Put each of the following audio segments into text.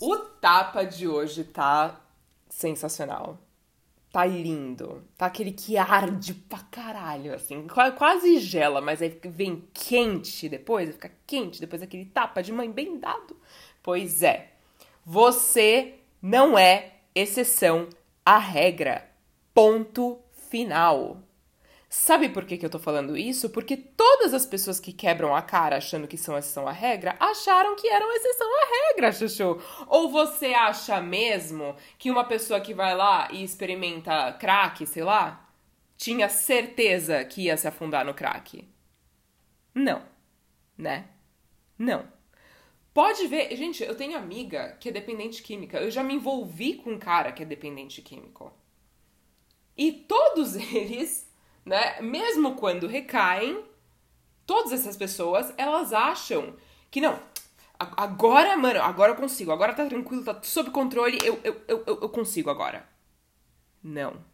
O tapa de hoje tá sensacional. Tá lindo. Tá aquele que arde pra caralho, assim. Quase gela, mas aí vem quente depois, fica quente depois daquele tapa de mãe bem dado. Pois é. Você não é exceção à regra. Ponto final. Sabe por que, que eu tô falando isso? Porque todas as pessoas que quebram a cara achando que são exceção à regra acharam que eram exceção à regra, Chuchu. Ou você acha mesmo que uma pessoa que vai lá e experimenta crack, sei lá, tinha certeza que ia se afundar no crack? Não. Né? Não. Pode ver. Gente, eu tenho amiga que é dependente química. Eu já me envolvi com um cara que é dependente químico. E todos eles né? Mesmo quando recaem, todas essas pessoas, elas acham que não, agora, mano, agora eu consigo, agora tá tranquilo, tá sob controle, eu, eu, eu, eu consigo agora. Não.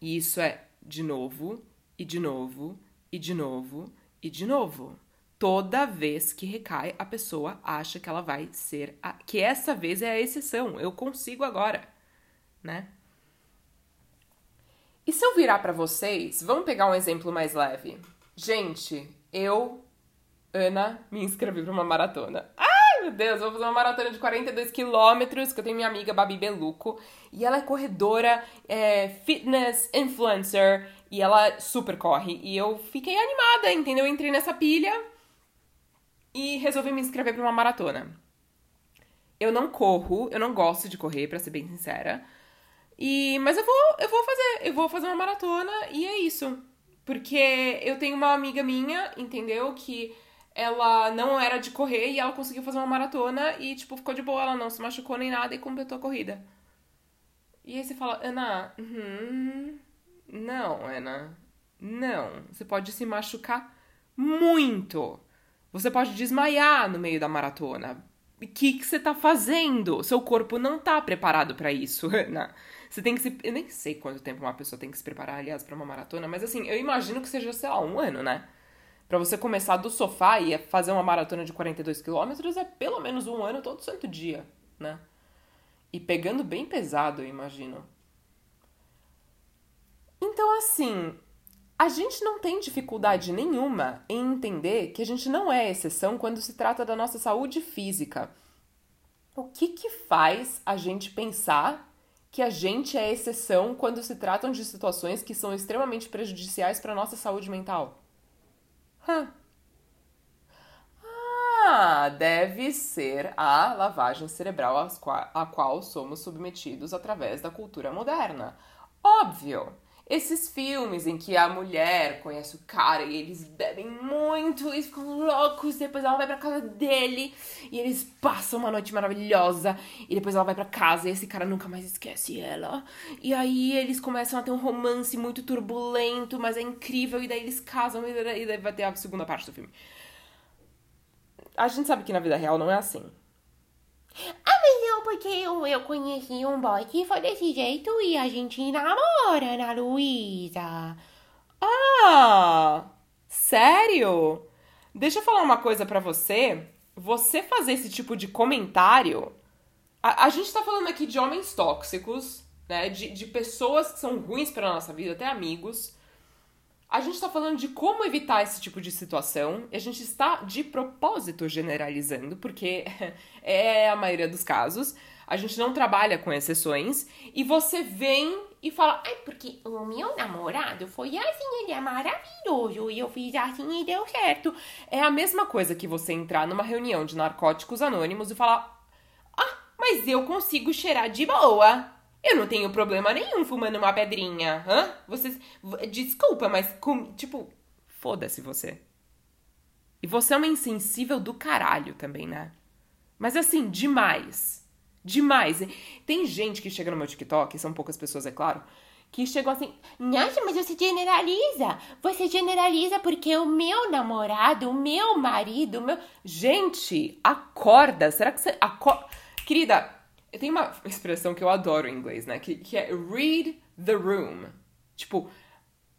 E isso é de novo, e de novo, e de novo, e de novo. Toda vez que recai, a pessoa acha que ela vai ser a, que essa vez é a exceção. Eu consigo agora, né? E se eu virar para vocês, vamos pegar um exemplo mais leve. Gente, eu, Ana, me inscrevi para uma maratona. Ai, meu Deus, vou fazer uma maratona de 42 quilômetros, que eu tenho minha amiga Babi Beluco, e ela é corredora, é, fitness influencer, e ela super corre. E eu fiquei animada, entendeu? Eu entrei nessa pilha e resolvi me inscrever para uma maratona. Eu não corro, eu não gosto de correr, para ser bem sincera. E, mas eu vou, eu vou fazer, eu vou fazer uma maratona e é isso. Porque eu tenho uma amiga minha, entendeu? Que ela não era de correr e ela conseguiu fazer uma maratona e, tipo, ficou de boa, ela não se machucou nem nada e completou a corrida. E aí você fala, Ana, uhum, não, Ana, não. Você pode se machucar muito. Você pode desmaiar no meio da maratona. O que, que você tá fazendo? Seu corpo não tá preparado para isso, Ana. Você tem que se. Eu nem sei quanto tempo uma pessoa tem que se preparar, aliás, para uma maratona, mas assim, eu imagino que seja, sei lá, um ano, né? Pra você começar do sofá e fazer uma maratona de 42 quilômetros é pelo menos um ano todo santo dia, né? E pegando bem pesado, eu imagino. Então, assim, a gente não tem dificuldade nenhuma em entender que a gente não é exceção quando se trata da nossa saúde física. O que que faz a gente pensar que a gente é exceção quando se tratam de situações que são extremamente prejudiciais para nossa saúde mental? Hã. Ah, deve ser a lavagem cerebral a qual somos submetidos através da cultura moderna. Óbvio! Esses filmes em que a mulher conhece o cara e eles bebem muito e ficam loucos, depois ela vai pra casa dele e eles passam uma noite maravilhosa e depois ela vai pra casa e esse cara nunca mais esquece ela. E aí eles começam a ter um romance muito turbulento, mas é incrível e daí eles casam e daí vai ter a segunda parte do filme. A gente sabe que na vida real não é assim. Ah, mas não, porque eu, eu conheci um boy que foi desse jeito e a gente namora, Ana Luísa. Ah, sério? Deixa eu falar uma coisa para você. Você fazer esse tipo de comentário. A, a gente tá falando aqui de homens tóxicos, né? De, de pessoas que são ruins pra nossa vida, até amigos. A gente está falando de como evitar esse tipo de situação e a gente está de propósito generalizando, porque é a maioria dos casos. A gente não trabalha com exceções e você vem e fala: Ai, porque o meu namorado foi assim, ele é maravilhoso e eu fiz assim e deu certo. É a mesma coisa que você entrar numa reunião de narcóticos anônimos e falar: Ah, mas eu consigo cheirar de boa. Eu não tenho problema nenhum fumando uma pedrinha. Hã? Vocês. Desculpa, mas. Com... Tipo, foda-se você. E você é uma insensível do caralho também, né? Mas assim, demais. Demais. Tem gente que chega no meu TikTok, são poucas pessoas, é claro, que chegam assim: Nossa, mas você generaliza. Você generaliza porque o meu namorado, o meu marido, o meu. Gente, acorda. Será que você. Acorda. Querida, tem uma expressão que eu adoro em inglês, né? Que, que é read the room. Tipo,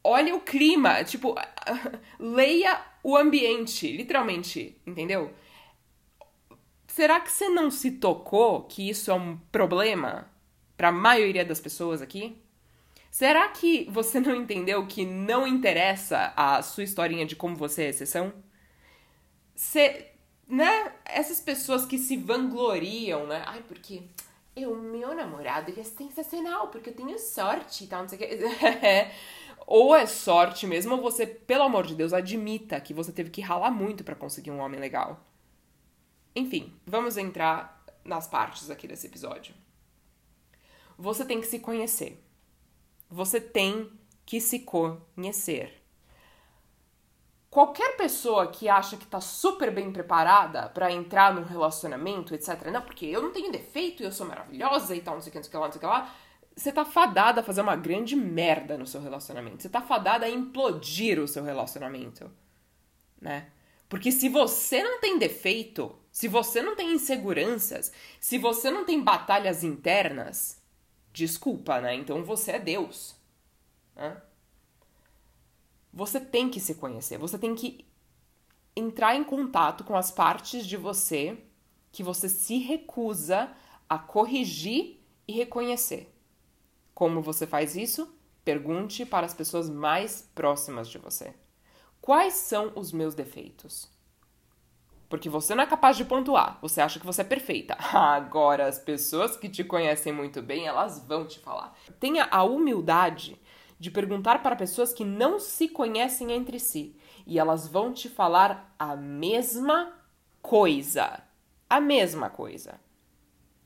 olha o clima. Tipo, leia o ambiente, literalmente, entendeu? Será que você não se tocou que isso é um problema para a maioria das pessoas aqui? Será que você não entendeu que não interessa a sua historinha de como você é exceção? Você, né? Essas pessoas que se vangloriam, né? Ai, porque eu, meu namorado, ele é sensacional, porque eu tenho sorte e tal, não sei o que. ou é sorte mesmo, ou você, pelo amor de Deus, admita que você teve que ralar muito para conseguir um homem legal. Enfim, vamos entrar nas partes aqui desse episódio. Você tem que se conhecer. Você tem que se conhecer. Qualquer pessoa que acha que tá super bem preparada para entrar num relacionamento, etc. Não, porque eu não tenho defeito, eu sou maravilhosa e tal, não sei o que, não sei o que lá, não sei o que lá você tá fadada a fazer uma grande merda no seu relacionamento. Você tá fadada a implodir o seu relacionamento, né? Porque se você não tem defeito, se você não tem inseguranças, se você não tem batalhas internas, desculpa, né? Então você é Deus. Né? Você tem que se conhecer, você tem que entrar em contato com as partes de você que você se recusa a corrigir e reconhecer. Como você faz isso? Pergunte para as pessoas mais próximas de você. Quais são os meus defeitos? Porque você não é capaz de pontuar, você acha que você é perfeita. Agora, as pessoas que te conhecem muito bem, elas vão te falar. Tenha a humildade de perguntar para pessoas que não se conhecem entre si e elas vão te falar a mesma coisa. A mesma coisa.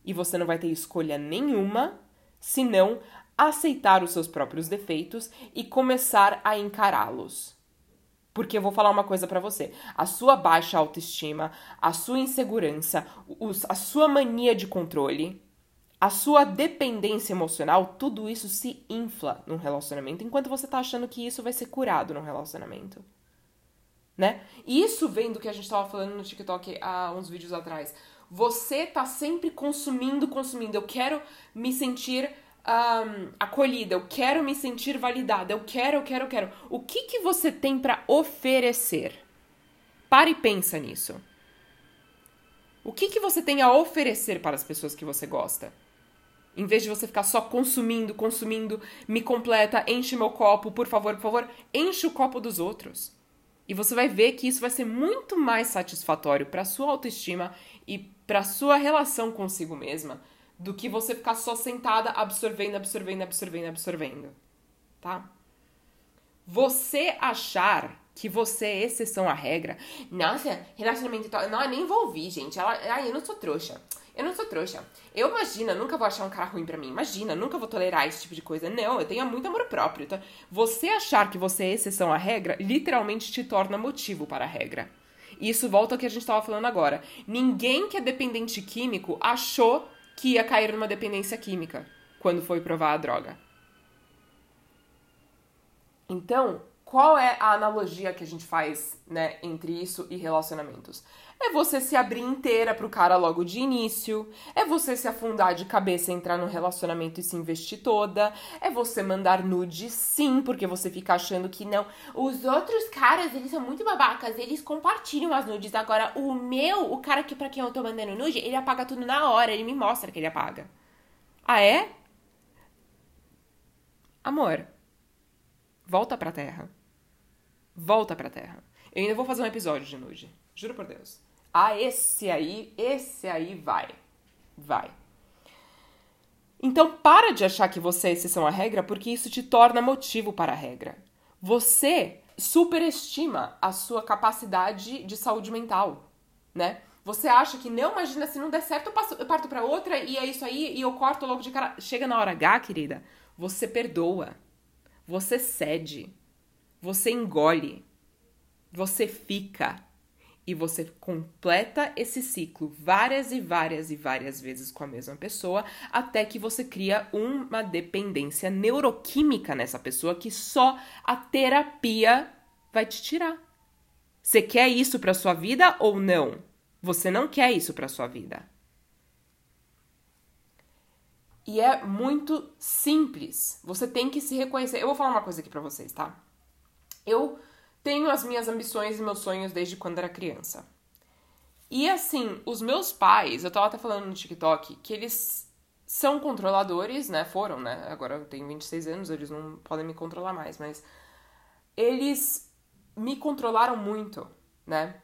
E você não vai ter escolha nenhuma senão aceitar os seus próprios defeitos e começar a encará-los. Porque eu vou falar uma coisa para você: a sua baixa autoestima, a sua insegurança, a sua mania de controle, a sua dependência emocional, tudo isso se infla num relacionamento, enquanto você tá achando que isso vai ser curado num relacionamento. Né? E isso vem do que a gente tava falando no TikTok há uns vídeos atrás. Você tá sempre consumindo, consumindo. Eu quero me sentir um, acolhida, eu quero me sentir validada, eu quero, eu quero, eu quero. O que, que você tem para oferecer? Pare e pensa nisso. O que, que você tem a oferecer para as pessoas que você gosta? Em vez de você ficar só consumindo, consumindo, me completa, enche meu copo, por favor, por favor, enche o copo dos outros. E você vai ver que isso vai ser muito mais satisfatório para sua autoestima e para sua relação consigo mesma do que você ficar só sentada absorvendo, absorvendo, absorvendo, absorvendo. Tá? Você achar que você é exceção à regra. Nossa, relacionamento. Não, eu nem envolvi, gente. Ela, ai, eu não sou trouxa. Eu não sou trouxa. Eu imagina, nunca vou achar um cara ruim para mim. Imagina, nunca vou tolerar esse tipo de coisa. Não, eu tenho muito amor próprio. Tá? Você achar que você é exceção à regra literalmente te torna motivo para a regra. E isso volta ao que a gente estava falando agora. Ninguém que é dependente químico achou que ia cair numa dependência química quando foi provar a droga. Então, qual é a analogia que a gente faz, né, entre isso e relacionamentos? É você se abrir inteira pro cara logo de início, é você se afundar de cabeça, entrar no relacionamento e se investir toda, é você mandar nude sim, porque você fica achando que não. Os outros caras, eles são muito babacas, eles compartilham as nudes. Agora, o meu, o cara que para quem eu tô mandando nude, ele apaga tudo na hora, ele me mostra que ele apaga. Ah, é? Amor, volta pra terra. Volta pra terra. Eu ainda vou fazer um episódio de nude. Juro por Deus. Ah, esse aí, esse aí vai. Vai. Então para de achar que você é exceção à regra, porque isso te torna motivo para a regra. Você superestima a sua capacidade de saúde mental, né? Você acha que não, imagina, se não der certo, eu, passo, eu parto para outra e é isso aí e eu corto logo de cara. Chega na hora H, querida, você perdoa. Você cede. Você engole. Você fica. E você completa esse ciclo várias e várias e várias vezes com a mesma pessoa, até que você cria uma dependência neuroquímica nessa pessoa que só a terapia vai te tirar. Você quer isso para sua vida ou não? Você não quer isso para sua vida. E é muito simples. Você tem que se reconhecer. Eu vou falar uma coisa aqui para vocês, tá? Eu tenho as minhas ambições e meus sonhos desde quando era criança. E assim, os meus pais, eu tava até falando no TikTok, que eles são controladores, né? Foram, né? Agora eu tenho 26 anos, eles não podem me controlar mais, mas eles me controlaram muito, né?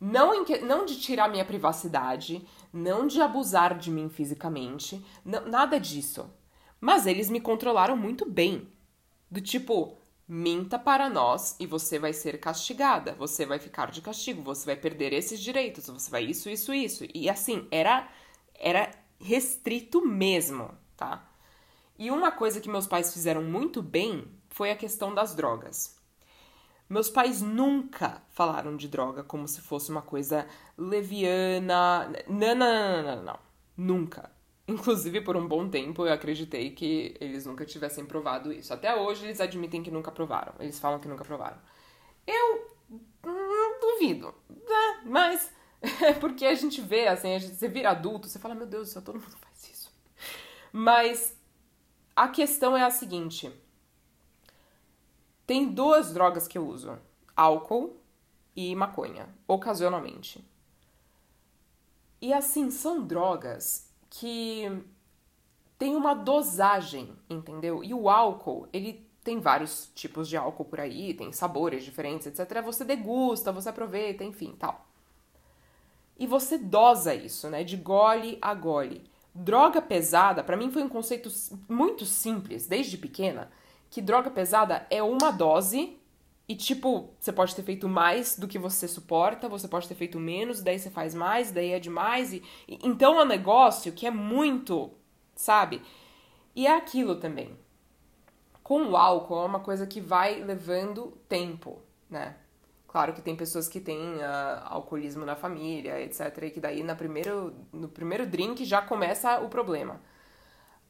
Não, em não de tirar minha privacidade, não de abusar de mim fisicamente, não, nada disso. Mas eles me controlaram muito bem. Do tipo, minta para nós e você vai ser castigada, você vai ficar de castigo, você vai perder esses direitos, você vai isso, isso, isso. E assim, era era restrito mesmo, tá? E uma coisa que meus pais fizeram muito bem foi a questão das drogas. Meus pais nunca falaram de droga como se fosse uma coisa leviana. Não, não, não, não, não. Nunca. Inclusive, por um bom tempo, eu acreditei que eles nunca tivessem provado isso. Até hoje, eles admitem que nunca provaram. Eles falam que nunca provaram. Eu hum, duvido. Né? Mas é porque a gente vê, assim, gente, você vira adulto, você fala, meu Deus do todo mundo faz isso. Mas a questão é a seguinte tem duas drogas que eu uso: álcool e maconha, ocasionalmente. E assim, são drogas que tem uma dosagem, entendeu? E o álcool, ele tem vários tipos de álcool por aí, tem sabores diferentes, etc. Você degusta, você aproveita, enfim, tal. E você dosa isso, né? De gole a gole. Droga pesada, para mim foi um conceito muito simples, desde pequena que droga pesada é uma dose e, tipo, você pode ter feito mais do que você suporta, você pode ter feito menos, daí você faz mais, daí é demais. E, então é um negócio que é muito, sabe? E é aquilo também. Com o álcool é uma coisa que vai levando tempo, né? Claro que tem pessoas que têm uh, alcoolismo na família, etc. E que daí na primeiro, no primeiro drink já começa o problema.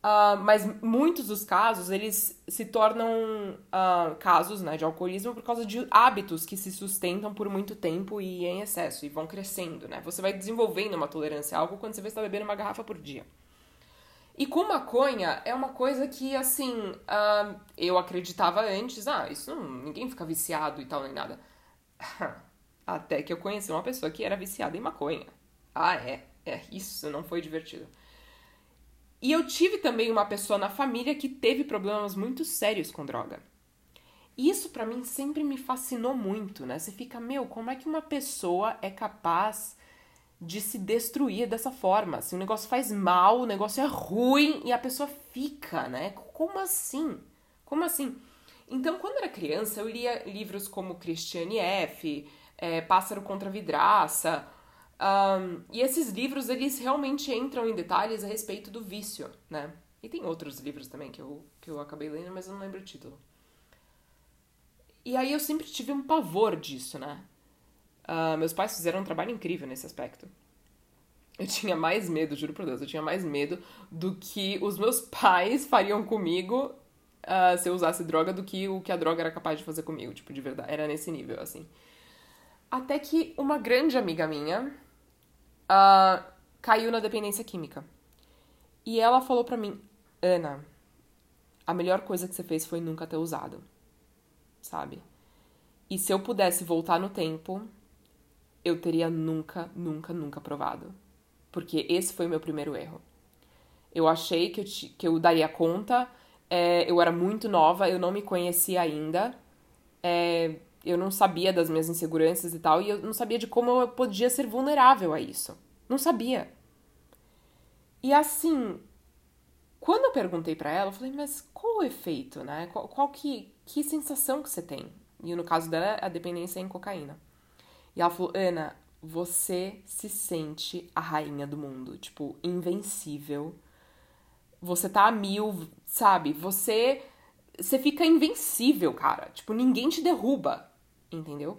Uh, mas muitos dos casos, eles se tornam uh, casos né, de alcoolismo por causa de hábitos que se sustentam por muito tempo e em excesso, e vão crescendo, né? Você vai desenvolvendo uma tolerância a algo quando você vai estar bebendo uma garrafa por dia. E com maconha, é uma coisa que, assim, uh, eu acreditava antes, ah, isso não, ninguém fica viciado e tal, nem nada. Até que eu conheci uma pessoa que era viciada em maconha. Ah, é, é, isso não foi divertido. E eu tive também uma pessoa na família que teve problemas muito sérios com droga. Isso para mim sempre me fascinou muito, né? Você fica, meu, como é que uma pessoa é capaz de se destruir dessa forma? Se o negócio faz mal, o negócio é ruim e a pessoa fica, né? Como assim? Como assim? Então, quando era criança, eu lia livros como Christiane F., é, Pássaro contra Vidraça, um, e esses livros, eles realmente entram em detalhes a respeito do vício, né? E tem outros livros também que eu, que eu acabei lendo, mas eu não lembro o título. E aí eu sempre tive um pavor disso, né? Uh, meus pais fizeram um trabalho incrível nesse aspecto. Eu tinha mais medo, juro por Deus, eu tinha mais medo do que os meus pais fariam comigo uh, se eu usasse droga do que o que a droga era capaz de fazer comigo, tipo, de verdade. Era nesse nível, assim. Até que uma grande amiga minha, uh, caiu na dependência química. E ela falou pra mim, Ana, a melhor coisa que você fez foi nunca ter usado, sabe? E se eu pudesse voltar no tempo, eu teria nunca, nunca, nunca provado. Porque esse foi o meu primeiro erro. Eu achei que eu, que eu daria conta, é, eu era muito nova, eu não me conhecia ainda, é, eu não sabia das minhas inseguranças e tal, e eu não sabia de como eu podia ser vulnerável a isso. Não sabia. E assim, quando eu perguntei para ela, eu falei, mas qual o efeito, né? Qual, qual, que, que sensação que você tem? E no caso dela, a dependência é em cocaína. E ela falou, Ana, você se sente a rainha do mundo, tipo, invencível. Você tá a mil, sabe? Você você fica invencível, cara. Tipo, ninguém te derruba entendeu?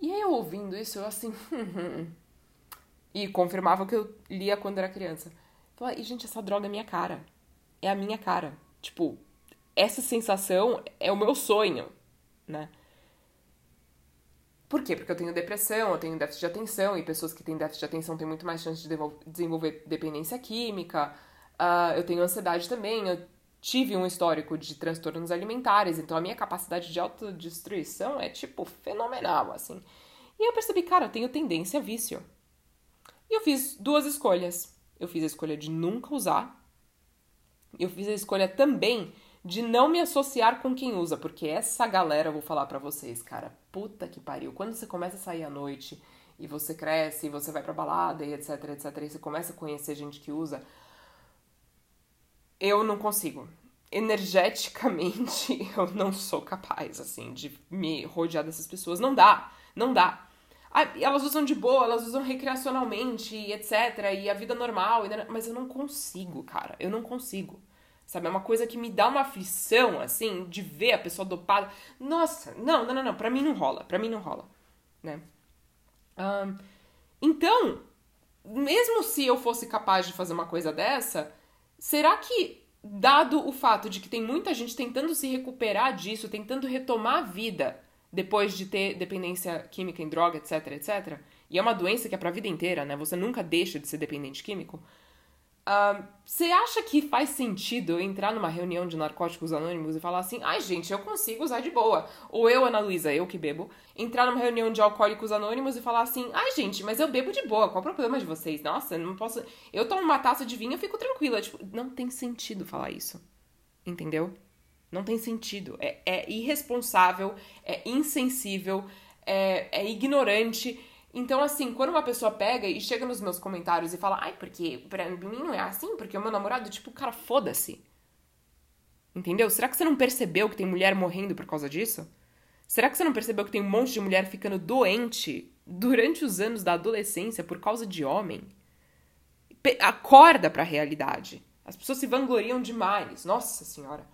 E aí eu ouvindo isso, eu assim. e confirmava o que eu lia quando era criança. Falei, e gente, essa droga é minha cara. É a minha cara. Tipo, essa sensação é o meu sonho, né? Por quê? Porque eu tenho depressão, eu tenho déficit de atenção, e pessoas que têm déficit de atenção têm muito mais chance de desenvolver dependência química. Uh, eu tenho ansiedade também, eu tive um histórico de transtornos alimentares, então a minha capacidade de autodestruição é, tipo, fenomenal, assim. E eu percebi, cara, eu tenho tendência a vício. E eu fiz duas escolhas. Eu fiz a escolha de nunca usar. Eu fiz a escolha também de não me associar com quem usa, porque essa galera, eu vou falar para vocês, cara, puta que pariu. Quando você começa a sair à noite e você cresce, e você vai pra balada e etc, etc, e você começa a conhecer gente que usa, eu não consigo. Energeticamente, eu não sou capaz, assim, de me rodear dessas pessoas. Não dá, não dá. Ah, elas usam de boa, elas usam recreacionalmente, etc, e a vida normal, mas eu não consigo, cara, eu não consigo. Sabe, é uma coisa que me dá uma aflição, assim, de ver a pessoa dopada. Nossa, não, não, não, não, pra mim não rola, pra mim não rola, né? Um, então, mesmo se eu fosse capaz de fazer uma coisa dessa, será que, dado o fato de que tem muita gente tentando se recuperar disso, tentando retomar a vida depois de ter dependência química em droga, etc, etc, e é uma doença que é pra vida inteira, né? Você nunca deixa de ser dependente químico. Você uh, acha que faz sentido entrar numa reunião de narcóticos anônimos e falar assim, ai gente, eu consigo usar de boa? Ou eu, Ana Luísa, eu que bebo, entrar numa reunião de alcoólicos anônimos e falar assim, ai gente, mas eu bebo de boa, qual o problema de vocês? Nossa, não posso. Eu tomo uma taça de vinho e fico tranquila. Tipo, não tem sentido falar isso. Entendeu? Não tem sentido. É, é irresponsável, é insensível, é, é ignorante então, assim, quando uma pessoa pega e chega nos meus comentários e fala, ai, porque pra mim não é assim, porque o meu namorado, tipo, cara, foda-se. Entendeu? Será que você não percebeu que tem mulher morrendo por causa disso? Será que você não percebeu que tem um monte de mulher ficando doente durante os anos da adolescência por causa de homem? Acorda pra realidade. As pessoas se vangloriam demais. Nossa Senhora.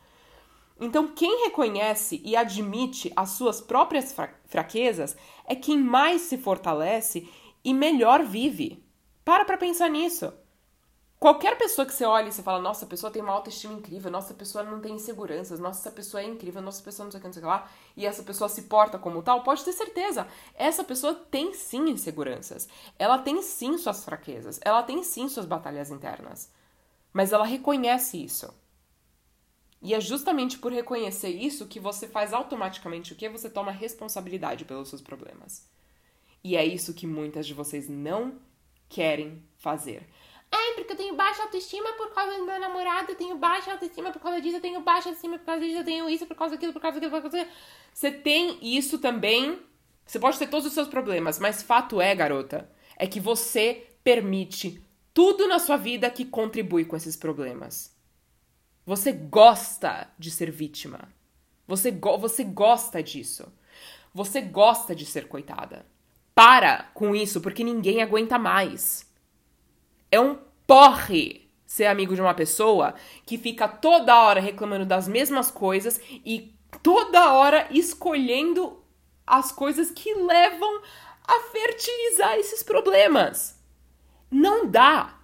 Então, quem reconhece e admite as suas próprias fraquezas é quem mais se fortalece e melhor vive. Para pra pensar nisso. Qualquer pessoa que você olha e você fala, nossa, a pessoa tem uma autoestima incrível, nossa, a pessoa não tem inseguranças, nossa, essa pessoa é incrível, nossa, pessoa não sei o que, não sei o que lá, e essa pessoa se porta como tal, pode ter certeza. Essa pessoa tem sim inseguranças. Ela tem sim suas fraquezas. Ela tem sim suas batalhas internas. Mas ela reconhece isso. E é justamente por reconhecer isso que você faz automaticamente o que? Você toma responsabilidade pelos seus problemas. E é isso que muitas de vocês não querem fazer. Ai, porque eu tenho baixa autoestima por causa do meu namorado, eu tenho baixa autoestima por causa disso, eu tenho baixa autoestima por causa disso, eu tenho isso por causa daquilo, por causa daquilo, por causa daquilo. Você tem isso também. Você pode ter todos os seus problemas, mas fato é, garota, é que você permite tudo na sua vida que contribui com esses problemas. Você gosta de ser vítima. Você, go você gosta disso. Você gosta de ser coitada. Para com isso, porque ninguém aguenta mais. É um porre ser amigo de uma pessoa que fica toda hora reclamando das mesmas coisas e toda hora escolhendo as coisas que levam a fertilizar esses problemas. Não dá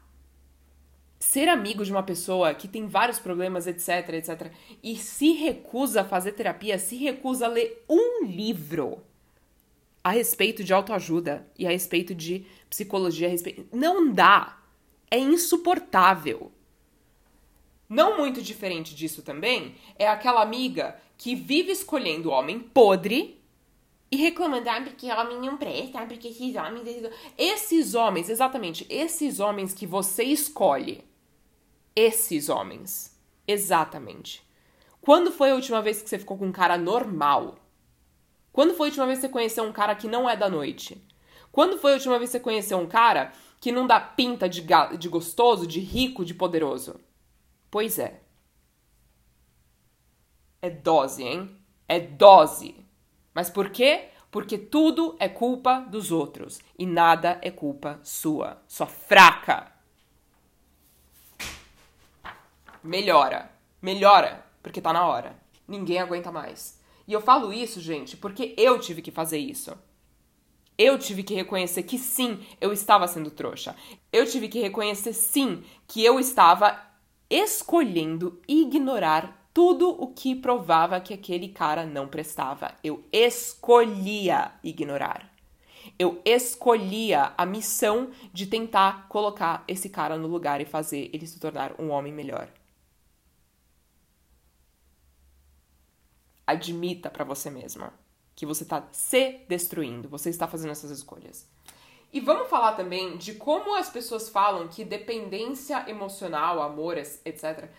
ser amigo de uma pessoa que tem vários problemas, etc, etc, e se recusa a fazer terapia, se recusa a ler um livro a respeito de autoajuda e a respeito de psicologia, respeito... não dá. É insuportável. Não muito diferente disso também é aquela amiga que vive escolhendo homem podre e reclamando, ah, porque homem não presta, ah, porque esses homens. Esses homens, exatamente, esses homens que você escolhe esses homens. Exatamente. Quando foi a última vez que você ficou com um cara normal? Quando foi a última vez que você conheceu um cara que não é da noite? Quando foi a última vez que você conheceu um cara que não dá pinta de, de gostoso, de rico, de poderoso? Pois é. É dose, hein? É dose. Mas por quê? Porque tudo é culpa dos outros e nada é culpa sua. Só fraca. Melhora. Melhora, porque tá na hora. Ninguém aguenta mais. E eu falo isso, gente, porque eu tive que fazer isso. Eu tive que reconhecer que sim, eu estava sendo trouxa. Eu tive que reconhecer sim que eu estava escolhendo ignorar tudo o que provava que aquele cara não prestava. Eu escolhia ignorar. Eu escolhia a missão de tentar colocar esse cara no lugar e fazer ele se tornar um homem melhor. Admita para você mesma que você está se destruindo, você está fazendo essas escolhas. E vamos falar também de como as pessoas falam que dependência emocional, amor, etc.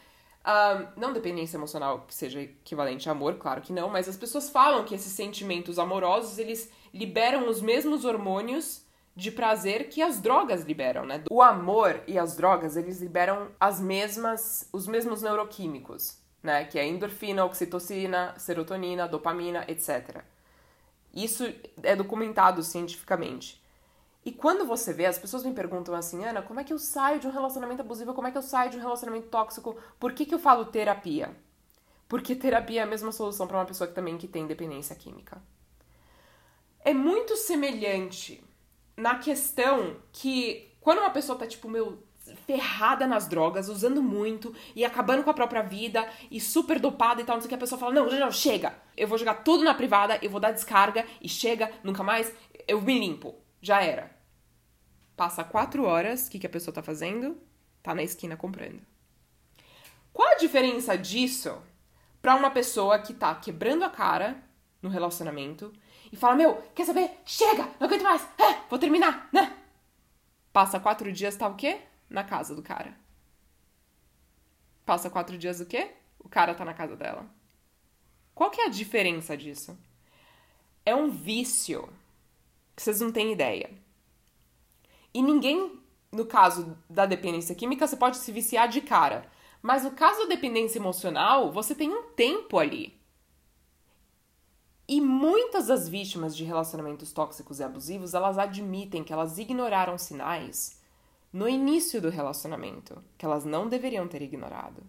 Um, não dependência emocional que seja equivalente a amor, claro que não, mas as pessoas falam que esses sentimentos amorosos eles liberam os mesmos hormônios de prazer que as drogas liberam, né? O amor e as drogas, eles liberam as mesmas, os mesmos neuroquímicos, né? Que é endorfina, oxitocina, serotonina, dopamina, etc. Isso é documentado cientificamente. E quando você vê, as pessoas me perguntam assim, Ana, como é que eu saio de um relacionamento abusivo? Como é que eu saio de um relacionamento tóxico? Por que, que eu falo terapia? Porque terapia é a mesma solução para uma pessoa que também que tem dependência química. É muito semelhante na questão que quando uma pessoa tá tipo, meu, ferrada nas drogas, usando muito e acabando com a própria vida e super dopada e tal, não sei o que, a pessoa fala: não, não, chega, eu vou jogar tudo na privada, eu vou dar descarga e chega, nunca mais, eu me limpo. Já era. Passa quatro horas, o que, que a pessoa tá fazendo? Tá na esquina comprando. Qual a diferença disso para uma pessoa que tá quebrando a cara no relacionamento e fala: Meu, quer saber? Chega! Não aguento mais! É, vou terminar, né? Passa quatro dias, tá o quê? Na casa do cara. Passa quatro dias o quê? O cara tá na casa dela. Qual que é a diferença disso? É um vício que vocês não têm ideia. E ninguém, no caso da dependência química, você pode se viciar de cara. Mas no caso da dependência emocional, você tem um tempo ali. E muitas das vítimas de relacionamentos tóxicos e abusivos, elas admitem que elas ignoraram sinais no início do relacionamento, que elas não deveriam ter ignorado.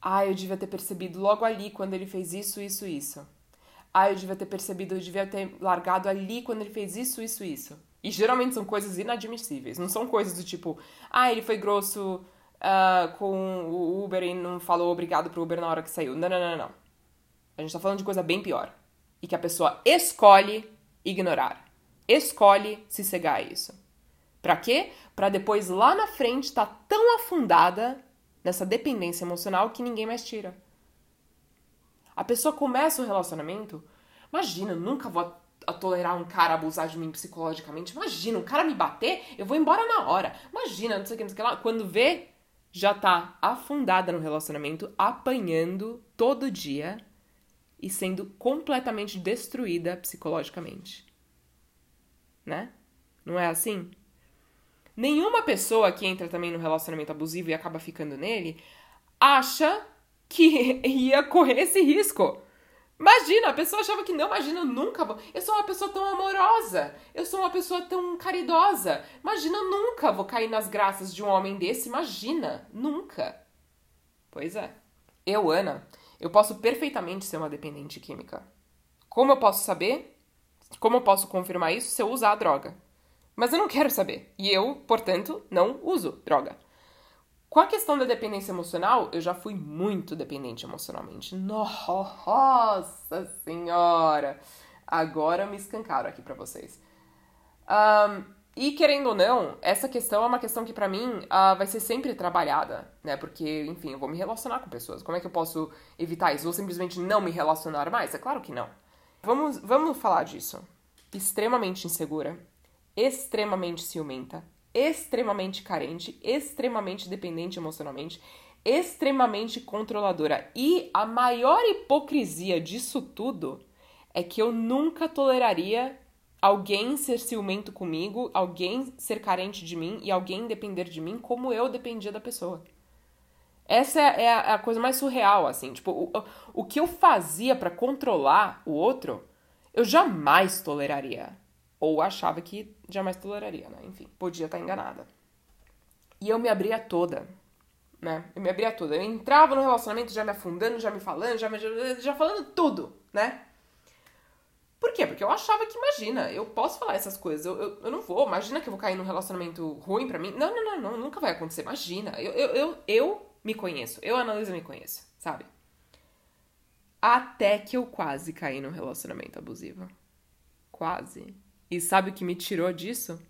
Ah, eu devia ter percebido logo ali quando ele fez isso, isso, isso. Ah, eu devia ter percebido, eu devia ter largado ali quando ele fez isso, isso, isso. E geralmente são coisas inadmissíveis. Não são coisas do tipo, ah, ele foi grosso uh, com o Uber e não falou obrigado pro Uber na hora que saiu. Não, não, não, não. A gente tá falando de coisa bem pior. E que a pessoa escolhe ignorar. Escolhe se cegar a isso. Pra quê? Pra depois lá na frente estar tá tão afundada nessa dependência emocional que ninguém mais tira. A pessoa começa o relacionamento, imagina, nunca vou a tolerar um cara abusar de mim psicologicamente. Imagina, um cara me bater, eu vou embora na hora. Imagina, não sei o que, não sei o que lá. Quando vê, já tá afundada no relacionamento, apanhando todo dia e sendo completamente destruída psicologicamente. Né? Não é assim? Nenhuma pessoa que entra também no relacionamento abusivo e acaba ficando nele acha que ia correr esse risco. Imagina, a pessoa achava que não, imagina, eu nunca vou. Eu sou uma pessoa tão amorosa, eu sou uma pessoa tão caridosa. Imagina, eu nunca vou cair nas graças de um homem desse, imagina, nunca. Pois é. Eu, Ana, eu posso perfeitamente ser uma dependente química. Como eu posso saber? Como eu posso confirmar isso se eu usar a droga? Mas eu não quero saber. E eu, portanto, não uso droga. Com a questão da dependência emocional, eu já fui muito dependente emocionalmente. Nossa senhora! Agora me escancaram aqui para vocês. Um, e querendo ou não, essa questão é uma questão que para mim uh, vai ser sempre trabalhada, né? Porque, enfim, eu vou me relacionar com pessoas. Como é que eu posso evitar isso? Vou simplesmente não me relacionar mais? É claro que não. Vamos, vamos falar disso. Extremamente insegura, extremamente ciumenta, extremamente carente, extremamente dependente emocionalmente, extremamente controladora. E a maior hipocrisia disso tudo é que eu nunca toleraria alguém ser ciumento comigo, alguém ser carente de mim e alguém depender de mim como eu dependia da pessoa. Essa é a, é a coisa mais surreal, assim. Tipo, o, o que eu fazia para controlar o outro, eu jamais toleraria. Ou achava que jamais toleraria, né? Enfim, podia estar enganada. E eu me abria toda, né? Eu me abria toda. Eu entrava no relacionamento já me afundando, já me falando, já, me, já falando tudo, né? Por quê? Porque eu achava que, imagina, eu posso falar essas coisas, eu, eu, eu não vou, imagina que eu vou cair num relacionamento ruim para mim. Não, não, não, não, nunca vai acontecer, imagina. Eu, eu, eu, eu me conheço, eu, Analisa, me conheço, sabe? Até que eu quase caí num relacionamento abusivo. Quase. E sabe o que me tirou disso?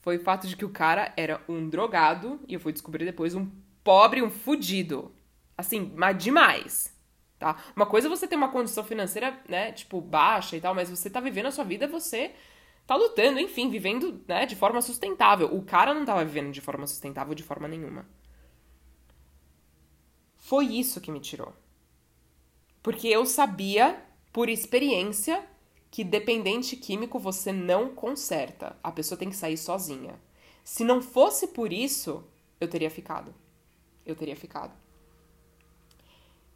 Foi o fato de que o cara era um drogado, e eu fui descobrir depois, um pobre, um fudido. Assim, mas demais. Tá? Uma coisa é você ter uma condição financeira, né, tipo, baixa e tal, mas você tá vivendo a sua vida, você tá lutando, enfim, vivendo, né, de forma sustentável. O cara não tava vivendo de forma sustentável de forma nenhuma. Foi isso que me tirou. Porque eu sabia, por experiência, que dependente químico você não conserta. A pessoa tem que sair sozinha. Se não fosse por isso, eu teria ficado. Eu teria ficado.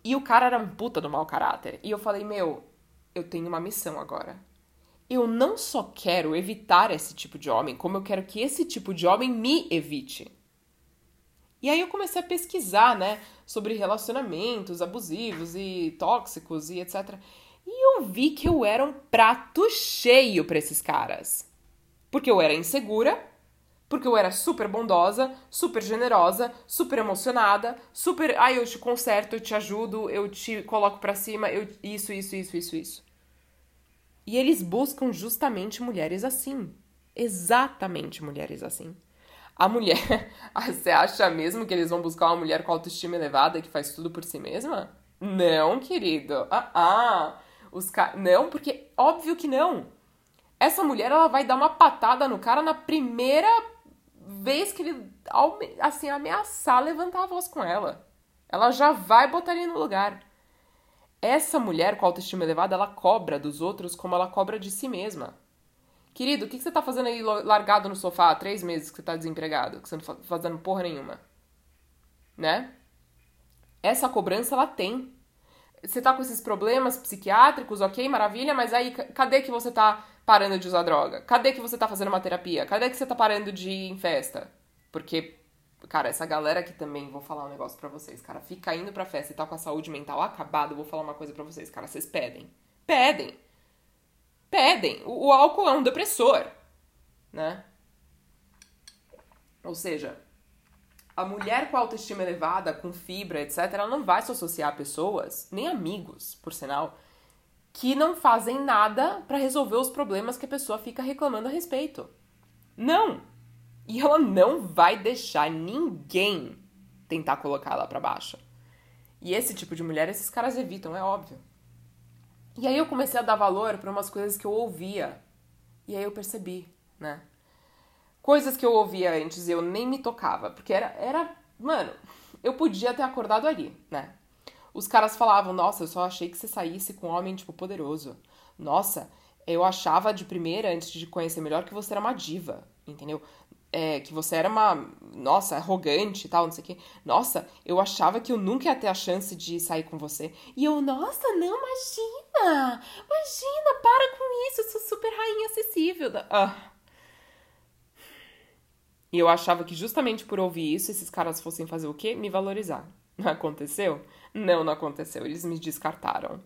E o cara era um puta do mau caráter. E eu falei, meu, eu tenho uma missão agora. Eu não só quero evitar esse tipo de homem, como eu quero que esse tipo de homem me evite. E aí eu comecei a pesquisar, né, sobre relacionamentos abusivos e tóxicos e etc. E eu vi que eu era um prato cheio para esses caras. Porque eu era insegura, porque eu era super bondosa, super generosa, super emocionada, super, ai, eu te conserto, eu te ajudo, eu te coloco para cima, eu isso, isso, isso, isso, isso. E eles buscam justamente mulheres assim. Exatamente mulheres assim. A mulher. Você acha mesmo que eles vão buscar uma mulher com autoestima elevada que faz tudo por si mesma? Não, querido. Ah, ah. Os ca... Não, porque óbvio que não. Essa mulher ela vai dar uma patada no cara na primeira vez que ele assim ameaçar levantar a voz com ela. Ela já vai botar ele no lugar. Essa mulher com autoestima elevada, ela cobra dos outros como ela cobra de si mesma. Querido, o que, você tá fazendo aí largado no sofá há três meses que você tá desempregado? Que você não tá fazendo porra nenhuma. Né? Essa cobrança, ela tem. Você tá com esses problemas psiquiátricos, ok, maravilha, mas aí cadê que você tá parando de usar droga? Cadê que você tá fazendo uma terapia? Cadê que você tá parando de ir em festa? Porque, cara, essa galera aqui também, vou falar um negócio pra vocês, cara, fica indo pra festa e tá com a saúde mental acabada, vou falar uma coisa pra vocês, cara, vocês pedem. Pedem pedem. O, o álcool é um depressor, né? Ou seja, a mulher com autoestima elevada, com fibra, etc., ela não vai se associar a pessoas, nem amigos, por sinal, que não fazem nada para resolver os problemas que a pessoa fica reclamando a respeito. Não! E ela não vai deixar ninguém tentar colocar ela para baixo. E esse tipo de mulher esses caras evitam, é óbvio. E aí eu comecei a dar valor para umas coisas que eu ouvia. E aí eu percebi, né? Coisas que eu ouvia antes e eu nem me tocava, porque era era, mano, eu podia ter acordado ali, né? Os caras falavam: "Nossa, eu só achei que você saísse com um homem tipo poderoso. Nossa, eu achava de primeira antes de conhecer melhor que você era uma diva, entendeu? é, que você era uma, nossa, arrogante e tal, não sei o quê. Nossa, eu achava que eu nunca ia ter a chance de sair com você. E eu, nossa, não, imagina! Imagina, para com isso, eu sou super rainha acessível. Ah. E eu achava que justamente por ouvir isso, esses caras fossem fazer o quê? Me valorizar. Não aconteceu? Não, não aconteceu. Eles me descartaram.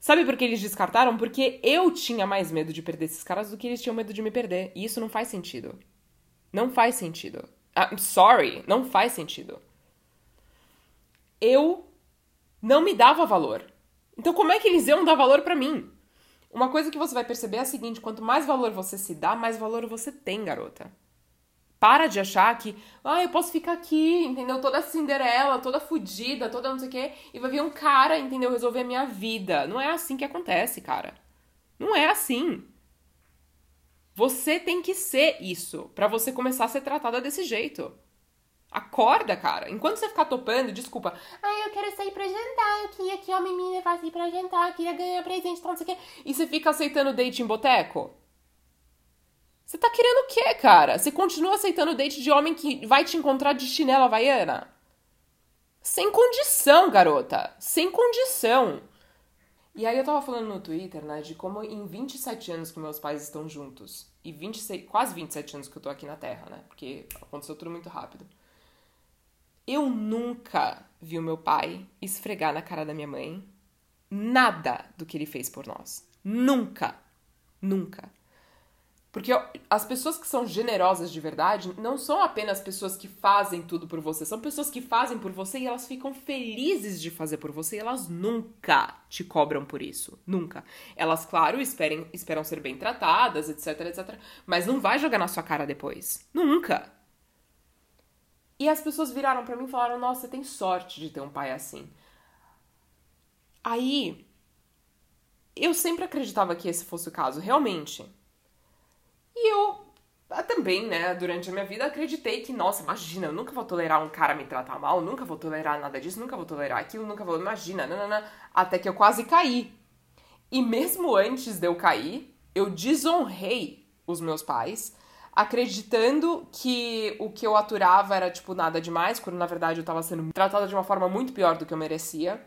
Sabe por que eles descartaram? Porque eu tinha mais medo de perder esses caras do que eles tinham medo de me perder. E isso não faz sentido. Não faz sentido. I'm sorry, não faz sentido. Eu não me dava valor. Então como é que eles iam dar valor para mim? Uma coisa que você vai perceber é a seguinte, quanto mais valor você se dá, mais valor você tem, garota. Para de achar que, ah, eu posso ficar aqui, entendeu? Toda Cinderela, toda fodida, toda não sei o quê, e vai vir um cara, entendeu? Resolver a minha vida. Não é assim que acontece, cara. Não é assim. Você tem que ser isso para você começar a ser tratada desse jeito. Acorda, cara. Enquanto você ficar topando, desculpa. Ai, eu quero sair pra jantar. Eu queria que homem me levasse pra jantar. Eu queria ganhar presente, tal, não sei o quê. E você fica aceitando date em boteco? Você tá querendo o quê, cara? Você continua aceitando date de homem que vai te encontrar de chinela havaiana? Sem condição, garota. Sem condição. E aí eu tava falando no Twitter, né, de como em 27 anos que meus pais estão juntos, e 26, quase 27 anos que eu tô aqui na Terra, né, porque aconteceu tudo muito rápido. Eu nunca vi o meu pai esfregar na cara da minha mãe nada do que ele fez por nós. Nunca. Nunca. Porque as pessoas que são generosas de verdade não são apenas pessoas que fazem tudo por você, são pessoas que fazem por você e elas ficam felizes de fazer por você e elas nunca te cobram por isso. Nunca. Elas, claro, esperem, esperam ser bem tratadas, etc, etc, mas não vai jogar na sua cara depois. Nunca. E as pessoas viraram para mim e falaram: Nossa, você tem sorte de ter um pai assim. Aí, eu sempre acreditava que esse fosse o caso, realmente. E eu ah, também, né, durante a minha vida, acreditei que, nossa, imagina, eu nunca vou tolerar um cara me tratar mal, nunca vou tolerar nada disso, nunca vou tolerar aquilo, nunca vou, imagina, nanana, até que eu quase caí. E mesmo antes de eu cair, eu desonrei os meus pais, acreditando que o que eu aturava era, tipo, nada demais, quando na verdade eu tava sendo tratada de uma forma muito pior do que eu merecia.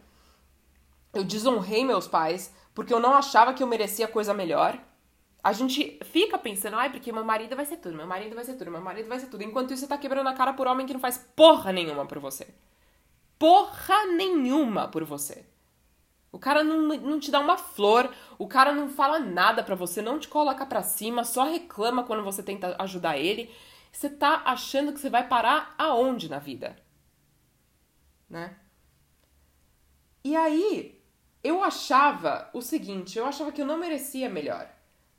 Eu desonrei meus pais, porque eu não achava que eu merecia coisa melhor. A gente fica pensando, ai, porque meu marido vai ser tudo, meu marido vai ser tudo, meu marido vai ser tudo. Enquanto isso, você tá quebrando a cara por homem que não faz porra nenhuma por você. Porra nenhuma por você. O cara não, não te dá uma flor, o cara não fala nada pra você, não te coloca pra cima, só reclama quando você tenta ajudar ele. Você tá achando que você vai parar aonde na vida? Né? E aí, eu achava o seguinte, eu achava que eu não merecia melhor.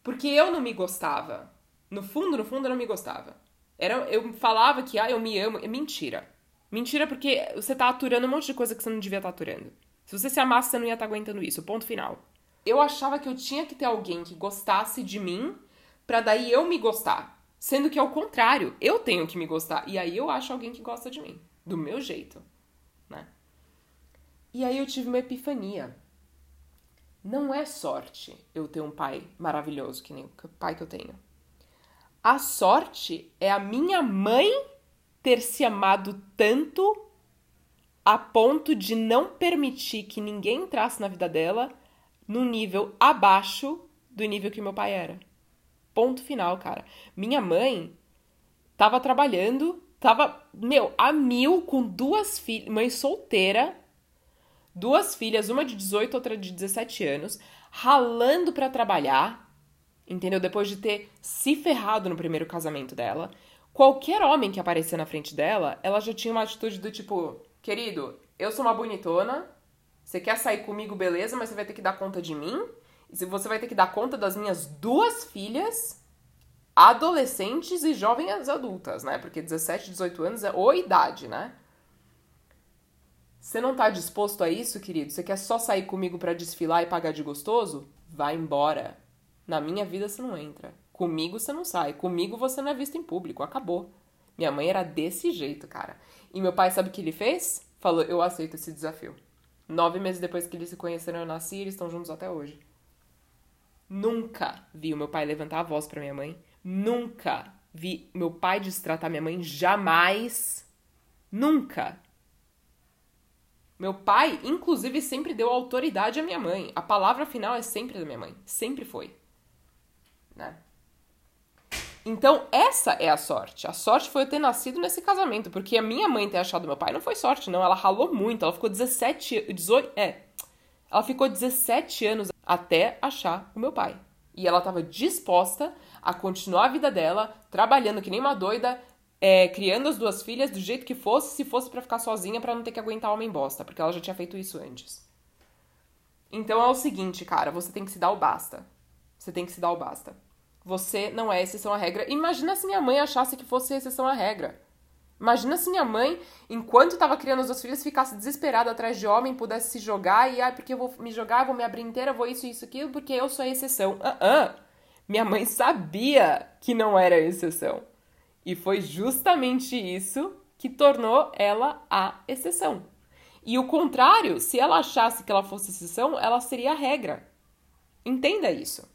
Porque eu não me gostava. No fundo, no fundo, eu não me gostava. Era, eu falava que, ah, eu me amo. É mentira. Mentira porque você tá aturando um monte de coisa que você não devia estar tá aturando. Se você se amasse, você não ia estar tá aguentando isso. Ponto final. Eu achava que eu tinha que ter alguém que gostasse de mim para daí eu me gostar. Sendo que é o contrário, eu tenho que me gostar. E aí eu acho alguém que gosta de mim. Do meu jeito. Né? E aí eu tive uma epifania. Não é sorte eu ter um pai maravilhoso, que nem o pai que eu tenho. A sorte é a minha mãe ter se amado tanto a ponto de não permitir que ninguém entrasse na vida dela num nível abaixo do nível que meu pai era. Ponto final, cara. Minha mãe tava trabalhando, tava, meu, a mil com duas filhas, mãe solteira, duas filhas, uma de 18, outra de 17 anos, ralando para trabalhar, entendeu? Depois de ter se ferrado no primeiro casamento dela. Qualquer homem que aparecia na frente dela, ela já tinha uma atitude do tipo: querido, eu sou uma bonitona, você quer sair comigo, beleza, mas você vai ter que dar conta de mim. E você vai ter que dar conta das minhas duas filhas, adolescentes e jovens adultas, né? Porque 17, 18 anos é ou idade, né? Você não tá disposto a isso, querido? Você quer só sair comigo para desfilar e pagar de gostoso? Vai embora. Na minha vida você não entra. Comigo você não sai. Comigo você não é visto em público. Acabou. Minha mãe era desse jeito, cara. E meu pai, sabe o que ele fez? Falou: Eu aceito esse desafio. Nove meses depois que eles se conheceram, eu nasci e eles estão juntos até hoje. Nunca vi o meu pai levantar a voz para minha mãe. Nunca vi meu pai destratar minha mãe. Jamais. Nunca. Meu pai, inclusive, sempre deu autoridade à minha mãe. A palavra final é sempre da minha mãe. Sempre foi. Né? Então, essa é a sorte. A sorte foi eu ter nascido nesse casamento, porque a minha mãe ter achado meu pai não foi sorte, não. Ela ralou muito. Ela ficou 17, 18, é. Ela ficou 17 anos até achar o meu pai. E ela estava disposta a continuar a vida dela, trabalhando que nem uma doida, é, criando as duas filhas do jeito que fosse, se fosse para ficar sozinha, para não ter que aguentar homem bosta, porque ela já tinha feito isso antes. Então é o seguinte, cara, você tem que se dar o basta. Você tem que se dar o basta. Você não é exceção à regra. Imagina se minha mãe achasse que fosse exceção à regra. Imagina se minha mãe, enquanto estava criando as duas filhas, ficasse desesperada atrás de homem, pudesse se jogar e, ah, porque eu vou me jogar, vou me abrir inteira, vou isso, isso, aquilo, porque eu sou a exceção. Ah, uh, uh. Minha mãe sabia que não era exceção. E foi justamente isso que tornou ela a exceção. E o contrário, se ela achasse que ela fosse exceção, ela seria a regra. Entenda isso.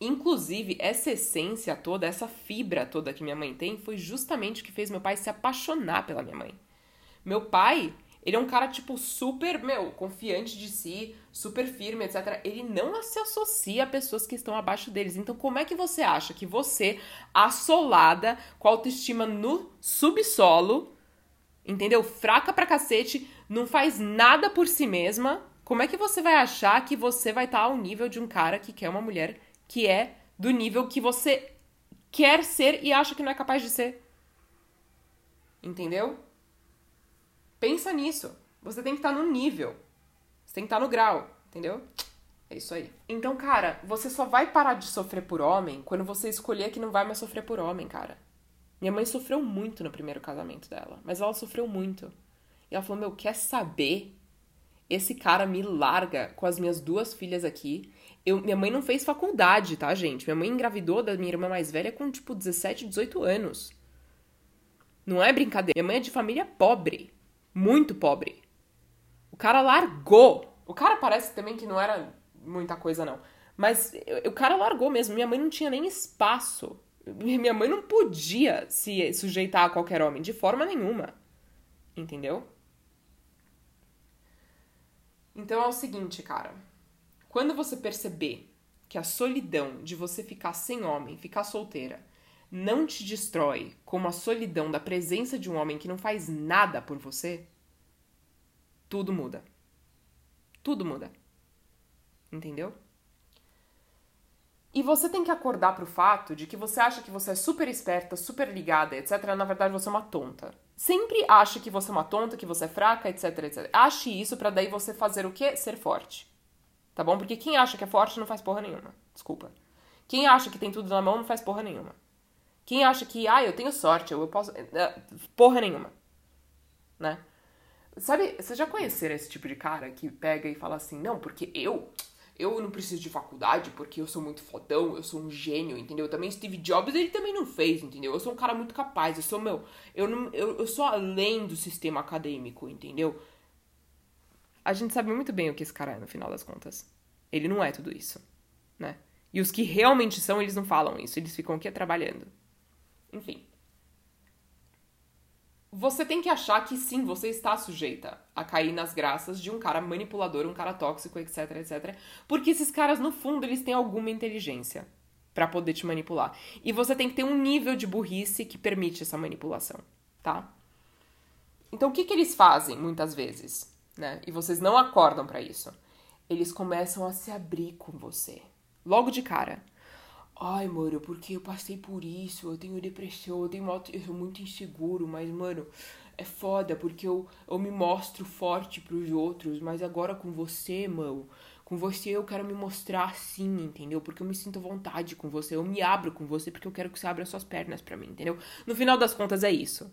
Inclusive, essa essência toda, essa fibra toda que minha mãe tem, foi justamente o que fez meu pai se apaixonar pela minha mãe. Meu pai, ele é um cara, tipo, super, meu, confiante de si, super firme, etc. Ele não se associa a pessoas que estão abaixo deles. Então, como é que você acha que você, assolada, com autoestima no subsolo, entendeu? Fraca pra cacete, não faz nada por si mesma, como é que você vai achar que você vai estar ao nível de um cara que quer uma mulher que é do nível que você quer ser e acha que não é capaz de ser? Entendeu? Pensa nisso. Você tem que estar no nível. Você tem que estar no grau, entendeu? É isso aí. Então, cara, você só vai parar de sofrer por homem quando você escolher que não vai mais sofrer por homem, cara. Minha mãe sofreu muito no primeiro casamento dela, mas ela sofreu muito. E ela falou: Meu, quer saber? esse cara me larga com as minhas duas filhas aqui. Eu, minha mãe não fez faculdade, tá, gente? Minha mãe engravidou da minha irmã mais velha com, tipo, 17, 18 anos. Não é brincadeira. Minha mãe é de família pobre. Muito pobre. O cara largou. O cara parece também que não era muita coisa, não. Mas o cara largou mesmo. Minha mãe não tinha nem espaço. Minha mãe não podia se sujeitar a qualquer homem, de forma nenhuma. Entendeu? Então é o seguinte, cara. Quando você perceber que a solidão de você ficar sem homem, ficar solteira, não te destrói como a solidão da presença de um homem que não faz nada por você, tudo muda. Tudo muda. Entendeu? E você tem que acordar pro fato de que você acha que você é super esperta, super ligada, etc. Na verdade, você é uma tonta. Sempre ache que você é uma tonta, que você é fraca, etc, etc. Ache isso para daí você fazer o quê? Ser forte. Tá bom? Porque quem acha que é forte não faz porra nenhuma. Desculpa. Quem acha que tem tudo na mão não faz porra nenhuma. Quem acha que, ah, eu tenho sorte, eu posso. Eh, porra nenhuma. Né? Sabe, vocês já conheceram esse tipo de cara que pega e fala assim, não, porque eu. Eu não preciso de faculdade porque eu sou muito fodão, eu sou um gênio, entendeu? Também Steve Jobs ele também não fez, entendeu? Eu sou um cara muito capaz, eu sou meu. Eu, não, eu, eu sou além do sistema acadêmico, entendeu? A gente sabe muito bem o que esse cara é no final das contas. Ele não é tudo isso, né? E os que realmente são, eles não falam isso, eles ficam aqui trabalhando. Enfim. Você tem que achar que sim, você está sujeita a cair nas graças de um cara manipulador, um cara tóxico, etc, etc. Porque esses caras, no fundo, eles têm alguma inteligência para poder te manipular. E você tem que ter um nível de burrice que permite essa manipulação, tá? Então, o que, que eles fazem muitas vezes, né? E vocês não acordam para isso. Eles começam a se abrir com você. Logo de cara. Ai, mano, porque eu passei por isso, eu tenho depressão, eu, tenho, eu sou muito inseguro, mas, mano, é foda, porque eu, eu me mostro forte pros outros, mas agora com você, mano, com você eu quero me mostrar assim, entendeu? Porque eu me sinto vontade com você, eu me abro com você porque eu quero que você abra suas pernas para mim, entendeu? No final das contas é isso.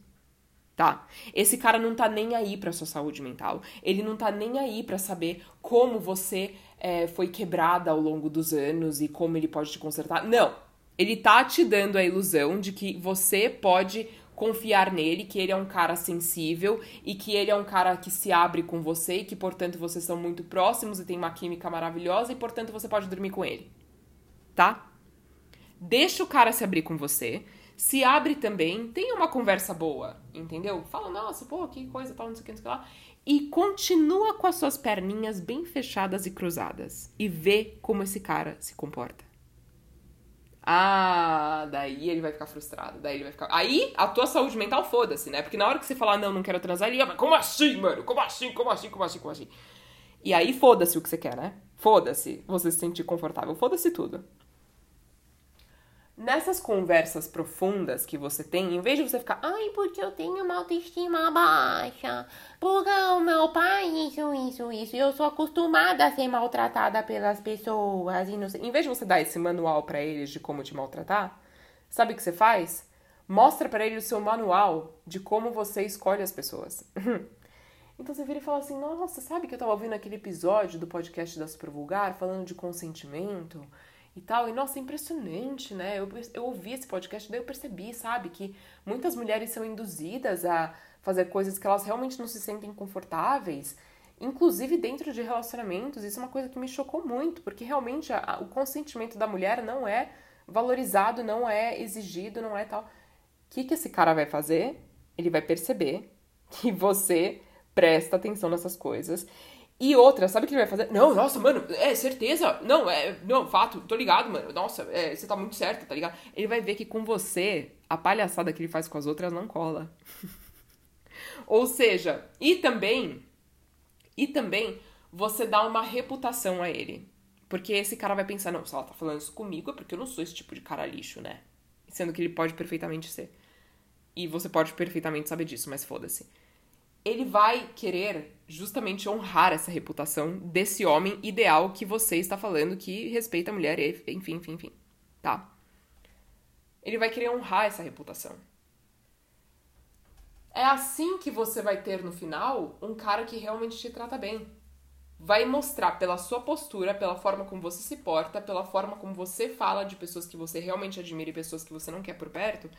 Tá? Esse cara não tá nem aí pra sua saúde mental. Ele não tá nem aí para saber como você é, foi quebrada ao longo dos anos e como ele pode te consertar. Não. Ele tá te dando a ilusão de que você pode confiar nele, que ele é um cara sensível e que ele é um cara que se abre com você e que, portanto, vocês são muito próximos e tem uma química maravilhosa e, portanto, você pode dormir com ele. Tá? Deixa o cara se abrir com você. Se abre também, tenha uma conversa boa, entendeu? Fala, nossa, pô, que coisa, tal, não sei o que, não sei o que lá e continua com as suas perninhas bem fechadas e cruzadas e vê como esse cara se comporta. Ah, daí ele vai ficar frustrado. Daí ele vai ficar. Aí a tua saúde mental foda-se, né? Porque na hora que você falar, não, não quero transar, ele vai, como assim, mano? Como assim? Como assim? Como assim? Como assim? E aí foda-se o que você quer, né? Foda-se você se sentir confortável. Foda-se tudo. Nessas conversas profundas que você tem, em vez de você ficar, ai, porque eu tenho uma autoestima baixa, porque o meu pai, isso, isso, isso, eu sou acostumada a ser maltratada pelas pessoas, e não sei. Em vez de você dar esse manual para eles de como te maltratar, sabe o que você faz? Mostra para eles o seu manual de como você escolhe as pessoas. então você vira e fala assim: Nossa, sabe que eu tava ouvindo aquele episódio do podcast da Super Vulgar falando de consentimento? E tal. E nossa, é impressionante, né? Eu, eu ouvi esse podcast, daí eu percebi, sabe, que muitas mulheres são induzidas a fazer coisas que elas realmente não se sentem confortáveis, inclusive dentro de relacionamentos. Isso é uma coisa que me chocou muito, porque realmente a, a, o consentimento da mulher não é valorizado, não é exigido, não é tal. O que, que esse cara vai fazer? Ele vai perceber que você presta atenção nessas coisas e outra, sabe o que ele vai fazer? Não, nossa, mano, é certeza. Não, é. Não, fato, tô ligado, mano. Nossa, é, você tá muito certo, tá ligado? Ele vai ver que com você, a palhaçada que ele faz com as outras não cola. Ou seja, e também. E também você dá uma reputação a ele. Porque esse cara vai pensar, não, se ela tá falando isso comigo é porque eu não sou esse tipo de cara lixo, né? Sendo que ele pode perfeitamente ser. E você pode perfeitamente saber disso, mas foda-se ele vai querer justamente honrar essa reputação desse homem ideal que você está falando que respeita a mulher, enfim, enfim, enfim, tá? Ele vai querer honrar essa reputação. É assim que você vai ter no final um cara que realmente te trata bem. vai mostrar pela sua postura, pela forma como você se porta, pela forma como você fala de pessoas que você realmente admira e pessoas que você não quer por perto,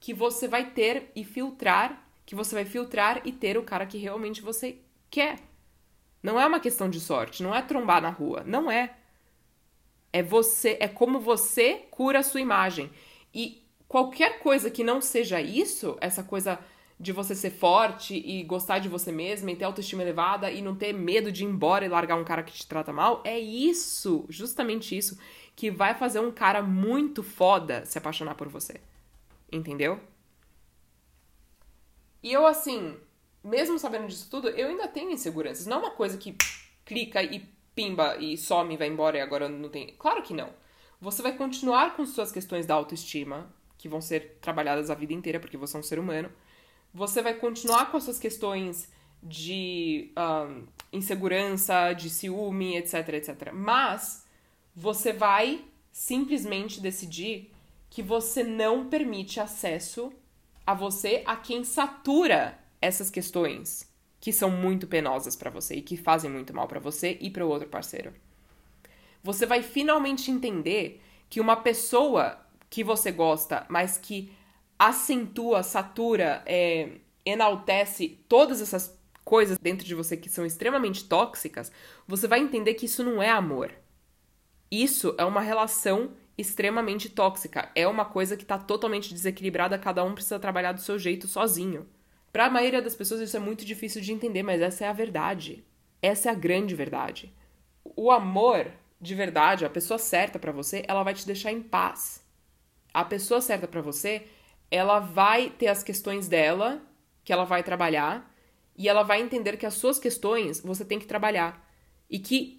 que você vai ter e filtrar, que você vai filtrar e ter o cara que realmente você quer. Não é uma questão de sorte, não é trombar na rua, não é. É você, é como você cura a sua imagem. E qualquer coisa que não seja isso, essa coisa de você ser forte e gostar de você mesma e ter autoestima elevada e não ter medo de ir embora e largar um cara que te trata mal, é isso, justamente isso, que vai fazer um cara muito foda se apaixonar por você. Entendeu? E eu, assim, mesmo sabendo disso tudo, eu ainda tenho inseguranças. Não é uma coisa que clica e pimba e some e vai embora e agora não tem. Claro que não. Você vai continuar com suas questões da autoestima, que vão ser trabalhadas a vida inteira, porque você é um ser humano. Você vai continuar com as suas questões de um, insegurança, de ciúme, etc, etc. Mas você vai simplesmente decidir que você não permite acesso a você a quem satura essas questões que são muito penosas para você e que fazem muito mal para você e para o outro parceiro. Você vai finalmente entender que uma pessoa que você gosta, mas que acentua, satura, é, enaltece todas essas coisas dentro de você que são extremamente tóxicas, você vai entender que isso não é amor. Isso é uma relação extremamente tóxica. É uma coisa que está totalmente desequilibrada, cada um precisa trabalhar do seu jeito sozinho. Para a maioria das pessoas isso é muito difícil de entender, mas essa é a verdade. Essa é a grande verdade. O amor de verdade, a pessoa certa para você, ela vai te deixar em paz. A pessoa certa para você, ela vai ter as questões dela que ela vai trabalhar e ela vai entender que as suas questões você tem que trabalhar e que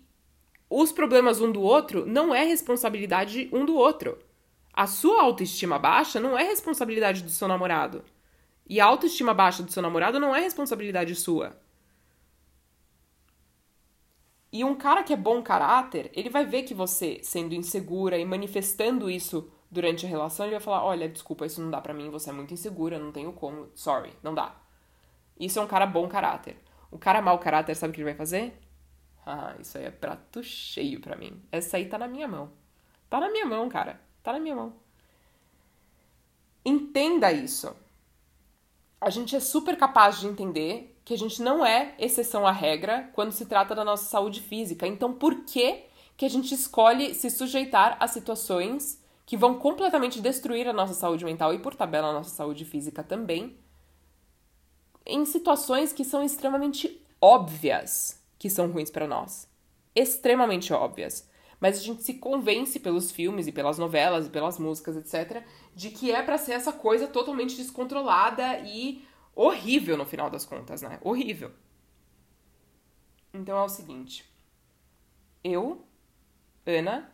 os problemas um do outro não é responsabilidade um do outro. A sua autoestima baixa não é responsabilidade do seu namorado. E a autoestima baixa do seu namorado não é responsabilidade sua. E um cara que é bom caráter, ele vai ver que você sendo insegura e manifestando isso durante a relação, ele vai falar: "Olha, desculpa, isso não dá para mim, você é muito insegura, não tenho como, sorry, não dá". Isso é um cara bom caráter. O cara mau caráter, sabe o que ele vai fazer? Ah, isso aí é prato cheio para mim. Essa aí tá na minha mão. Tá na minha mão, cara. Tá na minha mão. Entenda isso a gente é super capaz de entender que a gente não é exceção à regra quando se trata da nossa saúde física. Então, por que que a gente escolhe se sujeitar a situações que vão completamente destruir a nossa saúde mental e por tabela a nossa saúde física também, em situações que são extremamente óbvias que são ruins para nós. Extremamente óbvias. Mas a gente se convence pelos filmes e pelas novelas e pelas músicas, etc, de que é para ser essa coisa totalmente descontrolada e horrível no final das contas, né? Horrível. Então é o seguinte. Eu, Ana,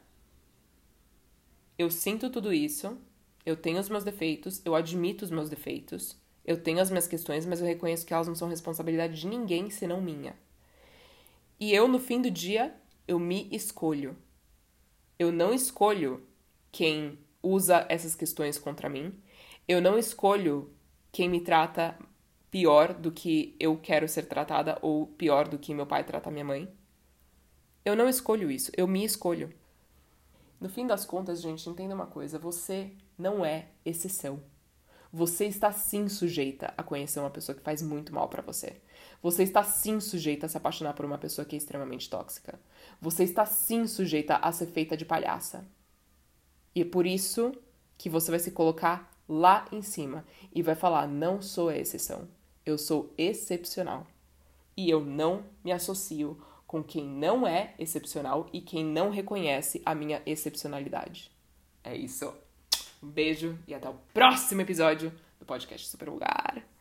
eu sinto tudo isso, eu tenho os meus defeitos, eu admito os meus defeitos, eu tenho as minhas questões, mas eu reconheço que elas não são responsabilidade de ninguém senão minha. E eu, no fim do dia, eu me escolho. Eu não escolho quem usa essas questões contra mim. Eu não escolho quem me trata pior do que eu quero ser tratada ou pior do que meu pai trata minha mãe. Eu não escolho isso, eu me escolho. No fim das contas, gente, entenda uma coisa: você não é exceção. Você está sim sujeita a conhecer uma pessoa que faz muito mal para você. Você está sim sujeita a se apaixonar por uma pessoa que é extremamente tóxica. Você está sim sujeita a ser feita de palhaça. E é por isso que você vai se colocar lá em cima e vai falar: não sou a exceção, eu sou excepcional. E eu não me associo com quem não é excepcional e quem não reconhece a minha excepcionalidade. É isso. Um beijo e até o próximo episódio do podcast Super Vulgar.